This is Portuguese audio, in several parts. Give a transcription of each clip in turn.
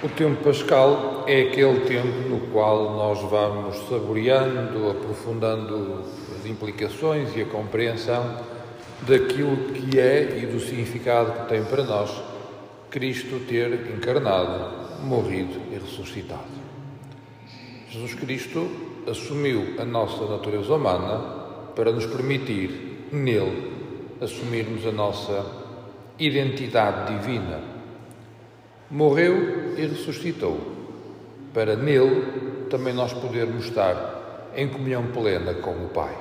O tempo pascal é aquele tempo no qual nós vamos saboreando, aprofundando as implicações e a compreensão daquilo que é e do significado que tem para nós Cristo ter encarnado, morrido e ressuscitado. Jesus Cristo assumiu a nossa natureza humana para nos permitir, nele, assumirmos a nossa identidade divina morreu e ressuscitou, para nele também nós podermos estar em comunhão plena com o Pai.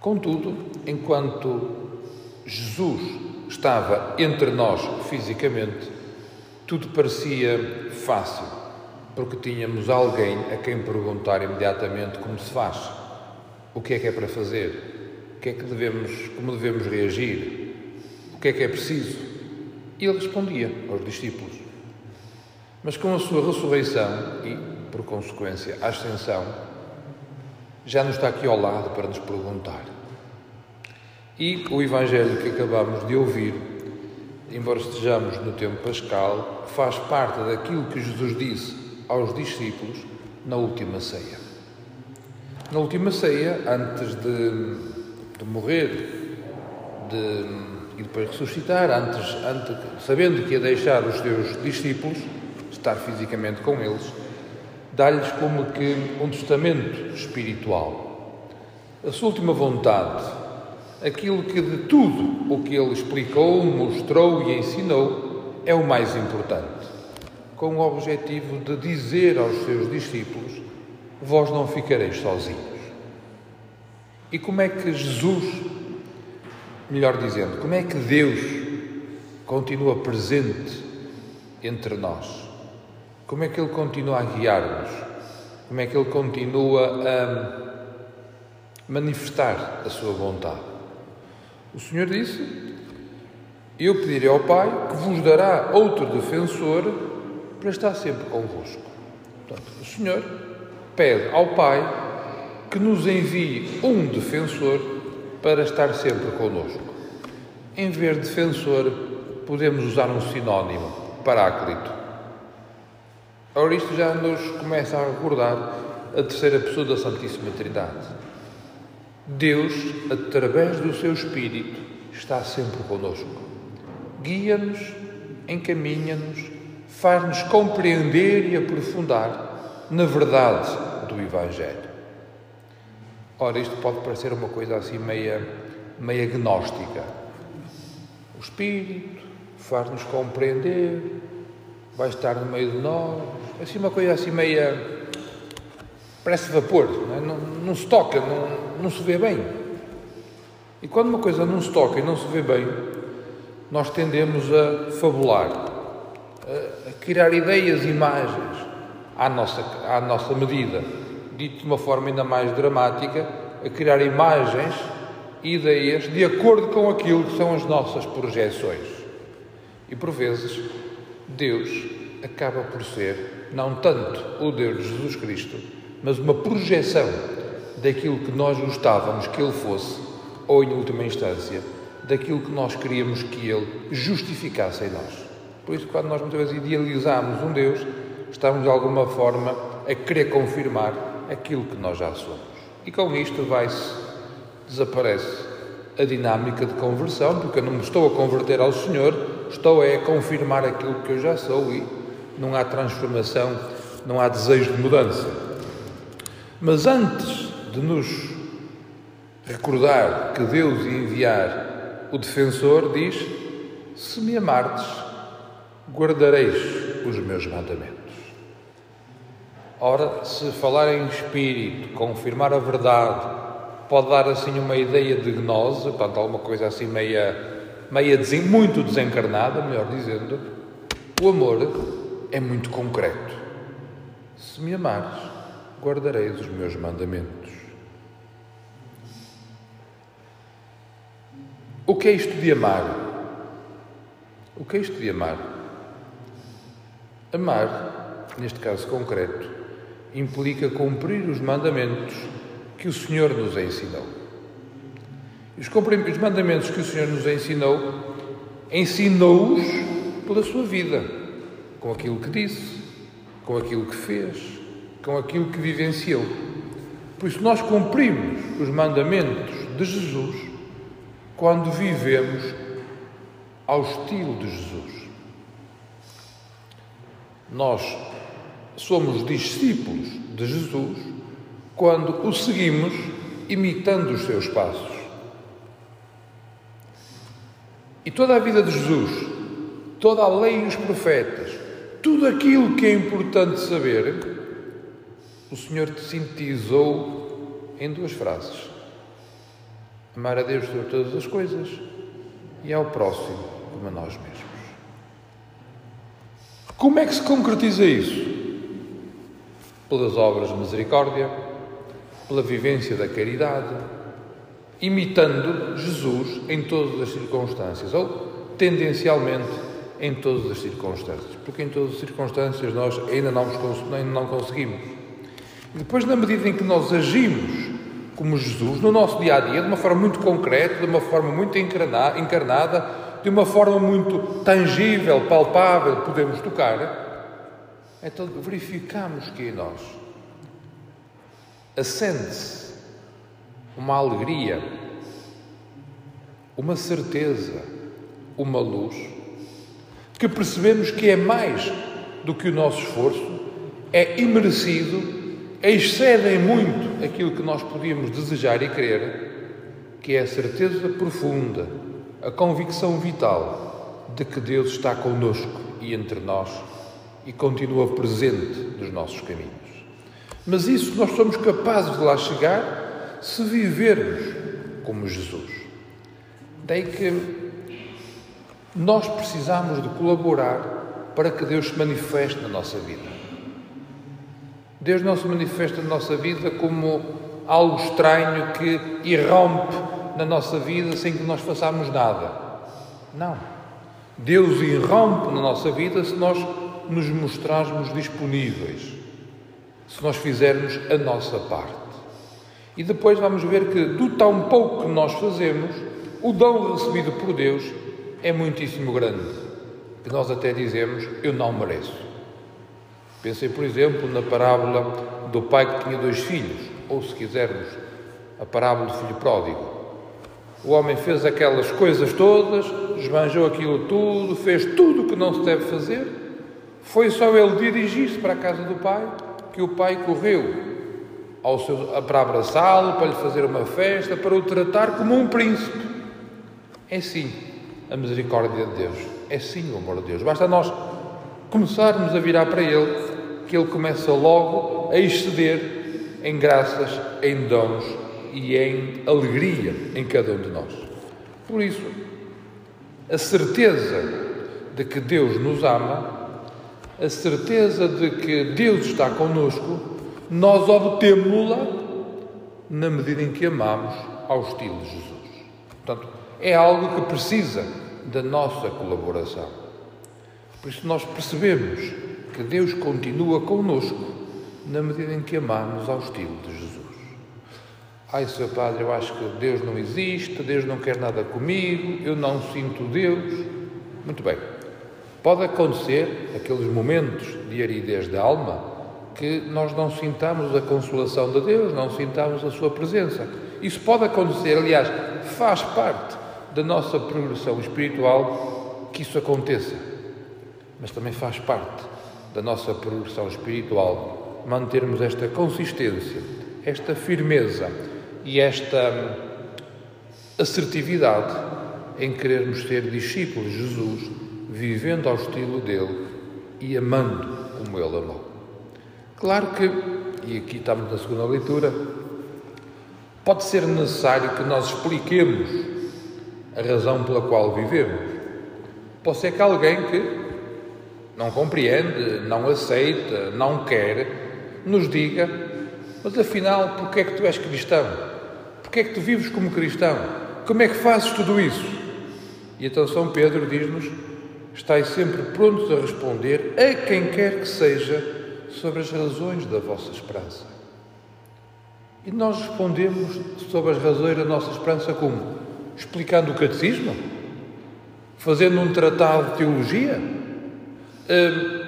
Contudo, enquanto Jesus estava entre nós fisicamente, tudo parecia fácil, porque tínhamos alguém a quem perguntar imediatamente como se faz, o que é que é para fazer, o que é que devemos, como devemos reagir, o que é que é preciso. Ele respondia aos discípulos. Mas com a sua ressurreição e, por consequência, a ascensão, já nos está aqui ao lado para nos perguntar. E o Evangelho que acabamos de ouvir, embora estejamos no tempo pascal, faz parte daquilo que Jesus disse aos discípulos na última ceia. Na última ceia, antes de, de morrer, de e depois ressuscitar, antes, antes, sabendo que ia deixar os seus discípulos, estar fisicamente com eles, dá-lhes como que um testamento espiritual. A sua última vontade, aquilo que de tudo o que ele explicou, mostrou e ensinou, é o mais importante, com o objetivo de dizer aos seus discípulos: Vós não ficareis sozinhos. E como é que Jesus Melhor dizendo, como é que Deus continua presente entre nós? Como é que Ele continua a guiar-nos? Como é que Ele continua a manifestar a sua vontade? O Senhor disse: Eu pedirei ao Pai que vos dará outro defensor para estar sempre convosco. Portanto, o Senhor pede ao Pai que nos envie um defensor para estar sempre connosco. Em vez de defensor, podemos usar um sinónimo, paráclito. Ora, isto já nos começa a recordar a terceira pessoa da Santíssima Trindade. Deus, através do seu Espírito, está sempre conosco. Guia-nos, encaminha-nos, faz-nos compreender e aprofundar na verdade do Evangelho. Ora, isto pode parecer uma coisa assim meia, meia gnóstica. O Espírito faz-nos compreender, vai estar no meio de nós, assim uma coisa assim meia. parece vapor, não, é? não, não se toca, não, não se vê bem. E quando uma coisa não se toca e não se vê bem, nós tendemos a fabular, a, criar ideias, imagens à nossa, à nossa medida dito de uma forma ainda mais dramática, a criar imagens e ideias de acordo com aquilo que são as nossas projeções. E por vezes, Deus acaba por ser não tanto o Deus de Jesus Cristo, mas uma projeção daquilo que nós gostávamos que Ele fosse, ou em última instância, daquilo que nós queríamos que Ele justificasse em nós. Por isso, quando nós muitas vezes idealizamos um Deus, estamos de alguma forma a querer confirmar aquilo que nós já somos. E com isto vai-se, desaparece a dinâmica de conversão, porque eu não me estou a converter ao Senhor, estou a confirmar aquilo que eu já sou e não há transformação, não há desejo de mudança. Mas antes de nos recordar que Deus ia enviar o defensor, diz: Se me amardes, guardareis os meus mandamentos. Ora, se falar em espírito, confirmar a verdade, pode dar assim uma ideia de gnose, portanto, alguma coisa assim meia, meia desen, muito desencarnada, melhor dizendo, o amor é muito concreto. Se me amares, guardareis os meus mandamentos. O que é isto de amar? O que é isto de amar? Amar, neste caso concreto, implica cumprir os mandamentos que o Senhor nos ensinou. Os, mandamentos que o Senhor nos ensinou, ensinou-os pela sua vida. com aquilo que disse, com aquilo que fez, com aquilo que vivenciou. Por isso, nós cumprimos os mandamentos de Jesus quando vivemos ao estilo de Jesus. Nós somos discípulos de Jesus quando o seguimos imitando os seus passos. E toda a vida de Jesus, toda a lei e os profetas, tudo aquilo que é importante saber, o Senhor te sintetizou em duas frases: amar a Deus sobre todas as coisas e ao próximo como a nós mesmos. Como é que se concretiza isso? Pelas obras de misericórdia, pela vivência da caridade, imitando Jesus em todas as circunstâncias, ou tendencialmente em todas as circunstâncias, porque em todas as circunstâncias nós ainda não, ainda não conseguimos. E depois, na medida em que nós agimos como Jesus, no nosso dia a dia, de uma forma muito concreta, de uma forma muito encarnada, de uma forma muito tangível, palpável, podemos tocar, então verificamos que em nós. Acende-se uma alegria, uma certeza, uma luz, que percebemos que é mais do que o nosso esforço, é imerecido, excede muito aquilo que nós podíamos desejar e querer, que é a certeza profunda, a convicção vital de que Deus está conosco e entre nós e continua presente nos nossos caminhos. Mas isso nós somos capazes de lá chegar se vivermos como Jesus. Daí que nós precisamos de colaborar para que Deus se manifeste na nossa vida. Deus não se manifesta na nossa vida como algo estranho que irrompe na nossa vida sem que nós façamos nada. Não. Deus irrompe na nossa vida se nós nos mostrarmos disponíveis, se nós fizermos a nossa parte. E depois vamos ver que, do tão pouco que nós fazemos, o dom recebido por Deus é muitíssimo grande. Que nós até dizemos, eu não mereço. Pensei, por exemplo, na parábola do pai que tinha dois filhos, ou se quisermos, a parábola do filho pródigo. O homem fez aquelas coisas todas, esbanjou aquilo tudo, fez tudo o que não se deve fazer. Foi só ele dirigir-se para a casa do pai que o pai correu seu, para abraçá-lo, para lhe fazer uma festa, para o tratar como um príncipe. É sim a misericórdia de Deus, é sim o amor de Deus. Basta nós começarmos a virar para Ele, que Ele começa logo a exceder em graças, em dons e em alegria em cada um de nós. Por isso, a certeza de que Deus nos ama, a certeza de que Deus está conosco, nós obtemos-la na medida em que amamos ao estilo de Jesus. Portanto, é algo que precisa da nossa colaboração. Por isso, nós percebemos que Deus continua conosco na medida em que amamos ao estilo de Jesus. Ai, Sr. Padre, eu acho que Deus não existe, Deus não quer nada comigo, eu não sinto Deus. Muito bem. Pode acontecer aqueles momentos de aridez da alma que nós não sintamos a consolação de Deus, não sintamos a Sua presença. Isso pode acontecer, aliás, faz parte da nossa progressão espiritual que isso aconteça. Mas também faz parte da nossa progressão espiritual mantermos esta consistência, esta firmeza e esta assertividade em querermos ser discípulos de Jesus, vivendo ao estilo dele e amando como ele amou. Claro que, e aqui estamos na segunda leitura, pode ser necessário que nós expliquemos a razão pela qual vivemos. Pode ser que alguém que não compreende, não aceita, não quer, nos diga: mas afinal, porquê é que tu és cristão? Porquê é que tu vives como cristão? Como é que fazes tudo isso? E então São Pedro diz-nos: estáis sempre prontos a responder a quem quer que seja sobre as razões da vossa esperança. E nós respondemos sobre as razões da nossa esperança como? Explicando o catecismo? Fazendo um tratado de teologia? hum,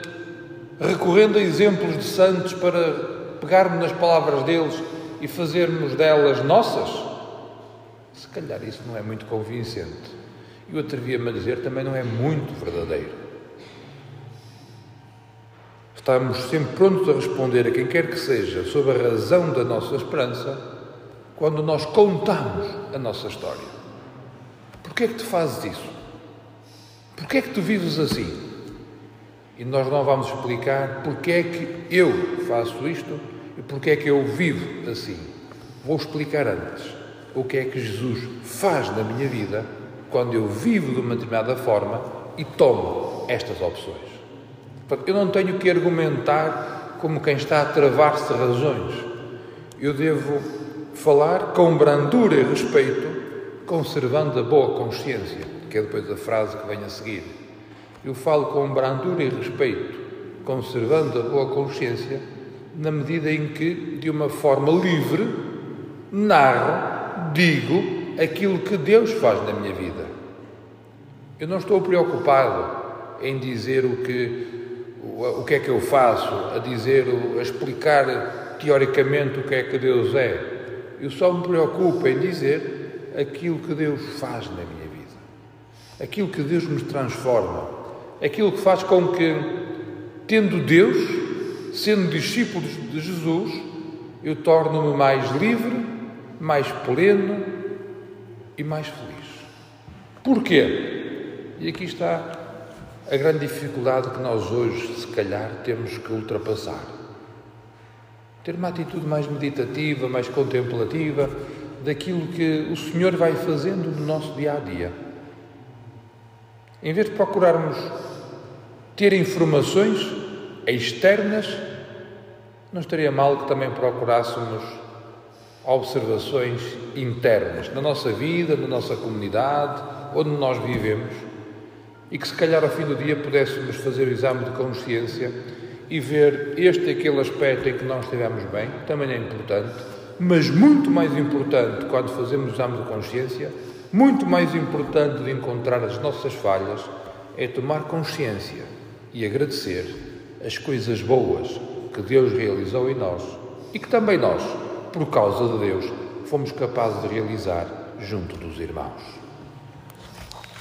recorrendo a exemplos de santos para pegarmos nas palavras deles e fazermos delas nossas? Se calhar isso não é muito convincente. E eu atrevia-me a dizer também não é muito verdadeiro. Estamos sempre prontos a responder a quem quer que seja sobre a razão da nossa esperança quando nós contamos a nossa história. Porquê é que tu fazes isso? Porquê é que tu vives assim? E nós não vamos explicar porquê é que eu faço isto e porquê é que eu vivo assim. Vou explicar antes o que é que Jesus faz na minha vida quando eu vivo de uma determinada forma e tomo estas opções. Portanto, eu não tenho que argumentar como quem está a travar-se razões. Eu devo falar com brandura e respeito, conservando a boa consciência, que é depois a frase que vem a seguir. Eu falo com brandura e respeito, conservando a boa consciência, na medida em que, de uma forma livre, narro, digo aquilo que Deus faz na minha vida. Eu não estou preocupado em dizer o que o que é que eu faço, a dizer, a explicar teoricamente o que é que Deus é. Eu só me preocupo em dizer aquilo que Deus faz na minha vida, aquilo que Deus me transforma, aquilo que faz com que, tendo Deus, sendo discípulo de Jesus, eu torno-me mais livre, mais pleno e mais feliz. Porquê? E aqui está a grande dificuldade que nós hoje, se calhar, temos que ultrapassar. Ter uma atitude mais meditativa, mais contemplativa daquilo que o Senhor vai fazendo no nosso dia a dia. Em vez de procurarmos ter informações externas, não estaria mal que também procurássemos observações internas na nossa vida, na nossa comunidade, onde nós vivemos e que se calhar ao fim do dia pudéssemos fazer o exame de consciência e ver este e aquele aspecto em que não estivemos bem, também é importante, mas muito mais importante quando fazemos o exame de consciência, muito mais importante de encontrar as nossas falhas, é tomar consciência e agradecer as coisas boas que Deus realizou em nós e que também nós, por causa de Deus, fomos capazes de realizar junto dos irmãos.